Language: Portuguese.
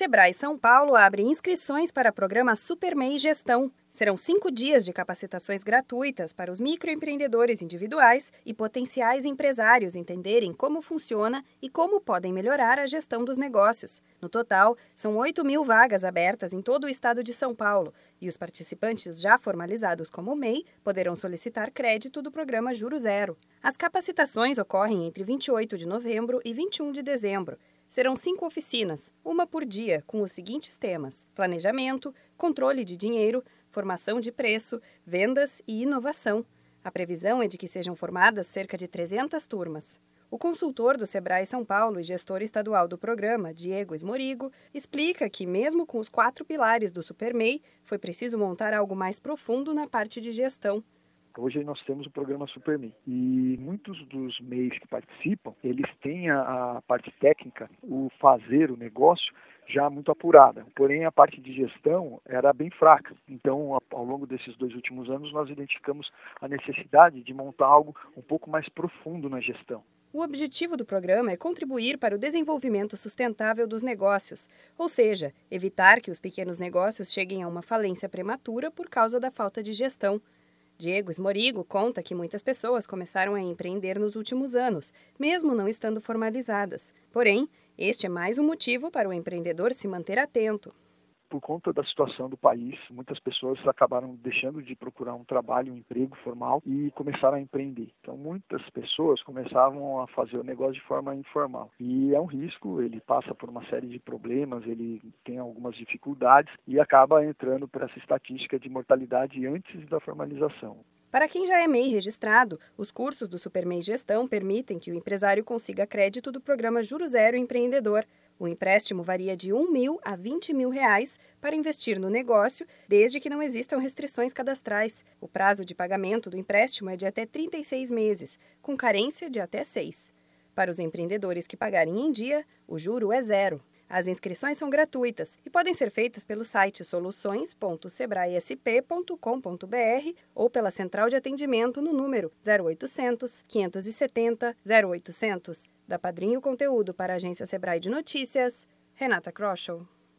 Sebrae São Paulo abre inscrições para o programa SuperMEI Gestão. Serão cinco dias de capacitações gratuitas para os microempreendedores individuais e potenciais empresários entenderem como funciona e como podem melhorar a gestão dos negócios. No total, são 8 mil vagas abertas em todo o estado de São Paulo e os participantes já formalizados como MEI poderão solicitar crédito do programa Juro Zero. As capacitações ocorrem entre 28 de novembro e 21 de dezembro. Serão cinco oficinas, uma por dia, com os seguintes temas: planejamento, controle de dinheiro, formação de preço, vendas e inovação. A previsão é de que sejam formadas cerca de 300 turmas. O consultor do Sebrae São Paulo e gestor estadual do programa, Diego Esmorigo, explica que, mesmo com os quatro pilares do SuperMEI, foi preciso montar algo mais profundo na parte de gestão. Hoje nós temos o programa SuperMe e muitos dos MEIs que participam, eles têm a, a parte técnica, o fazer o negócio já muito apurada. Porém, a parte de gestão era bem fraca. Então, ao longo desses dois últimos anos, nós identificamos a necessidade de montar algo um pouco mais profundo na gestão. O objetivo do programa é contribuir para o desenvolvimento sustentável dos negócios, ou seja, evitar que os pequenos negócios cheguem a uma falência prematura por causa da falta de gestão. Diego Esmorigo conta que muitas pessoas começaram a empreender nos últimos anos, mesmo não estando formalizadas. Porém, este é mais um motivo para o empreendedor se manter atento por conta da situação do país, muitas pessoas acabaram deixando de procurar um trabalho, um emprego formal e começaram a empreender. Então, muitas pessoas começavam a fazer o negócio de forma informal. E é um risco, ele passa por uma série de problemas, ele tem algumas dificuldades e acaba entrando para essa estatística de mortalidade antes da formalização. Para quem já é MEI registrado, os cursos do SuperMEI Gestão permitem que o empresário consiga crédito do programa Juro Zero Empreendedor. O empréstimo varia de 1 mil a 20 mil reais para investir no negócio, desde que não existam restrições cadastrais. O prazo de pagamento do empréstimo é de até 36 meses, com carência de até 6. Para os empreendedores que pagarem em dia, o juro é zero. As inscrições são gratuitas e podem ser feitas pelo site soluções.sebraesp.com.br ou pela central de atendimento no número 0800 570 0800. Da Padrinho Conteúdo para a agência Sebrae de Notícias, Renata Kroschel.